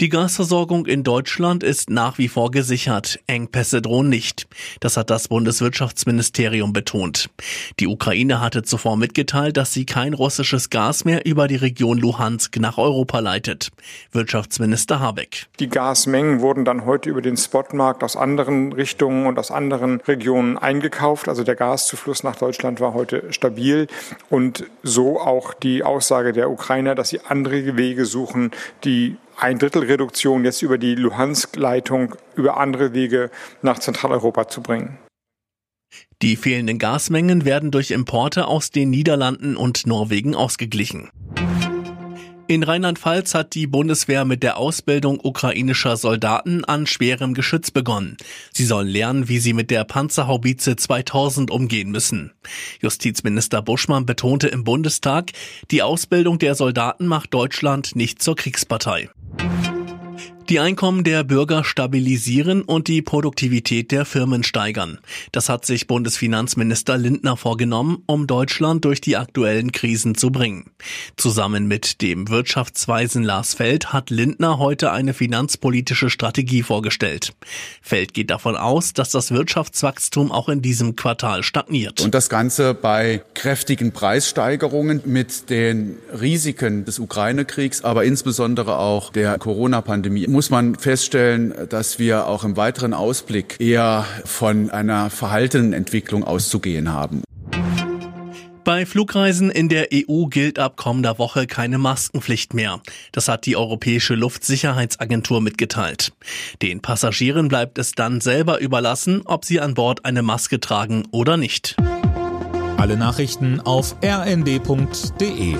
Die Gasversorgung in Deutschland ist nach wie vor gesichert. Engpässe drohen nicht. Das hat das Bundeswirtschaftsministerium betont. Die Ukraine hatte zuvor mitgeteilt, dass sie kein russisches Gas mehr über die Region Luhansk nach Europa leitet. Wirtschaftsminister Habeck. Die Gasmengen wurden dann heute über den Spotmarkt aus anderen Richtungen und aus anderen Regionen eingekauft. Also der Gaszufluss nach Deutschland war heute stabil und so auch die Aussage der Ukrainer, dass sie andere Wege suchen, die ein Drittel Reduktion jetzt über die Luhansk-Leitung über andere Wege nach Zentraleuropa zu bringen. Die fehlenden Gasmengen werden durch Importe aus den Niederlanden und Norwegen ausgeglichen. In Rheinland-Pfalz hat die Bundeswehr mit der Ausbildung ukrainischer Soldaten an schwerem Geschütz begonnen. Sie sollen lernen, wie sie mit der Panzerhaubitze 2000 umgehen müssen. Justizminister Buschmann betonte im Bundestag, die Ausbildung der Soldaten macht Deutschland nicht zur Kriegspartei die Einkommen der Bürger stabilisieren und die Produktivität der Firmen steigern. Das hat sich Bundesfinanzminister Lindner vorgenommen, um Deutschland durch die aktuellen Krisen zu bringen. Zusammen mit dem Wirtschaftsweisen Lars Feld hat Lindner heute eine finanzpolitische Strategie vorgestellt. Feld geht davon aus, dass das Wirtschaftswachstum auch in diesem Quartal stagniert. Und das Ganze bei kräftigen Preissteigerungen mit den Risiken des Ukraine-Kriegs, aber insbesondere auch der Corona-Pandemie muss man feststellen, dass wir auch im weiteren Ausblick eher von einer verhaltenen Entwicklung auszugehen haben. Bei Flugreisen in der EU gilt ab kommender Woche keine Maskenpflicht mehr. Das hat die Europäische Luftsicherheitsagentur mitgeteilt. Den Passagieren bleibt es dann selber überlassen, ob sie an Bord eine Maske tragen oder nicht. Alle Nachrichten auf rnd.de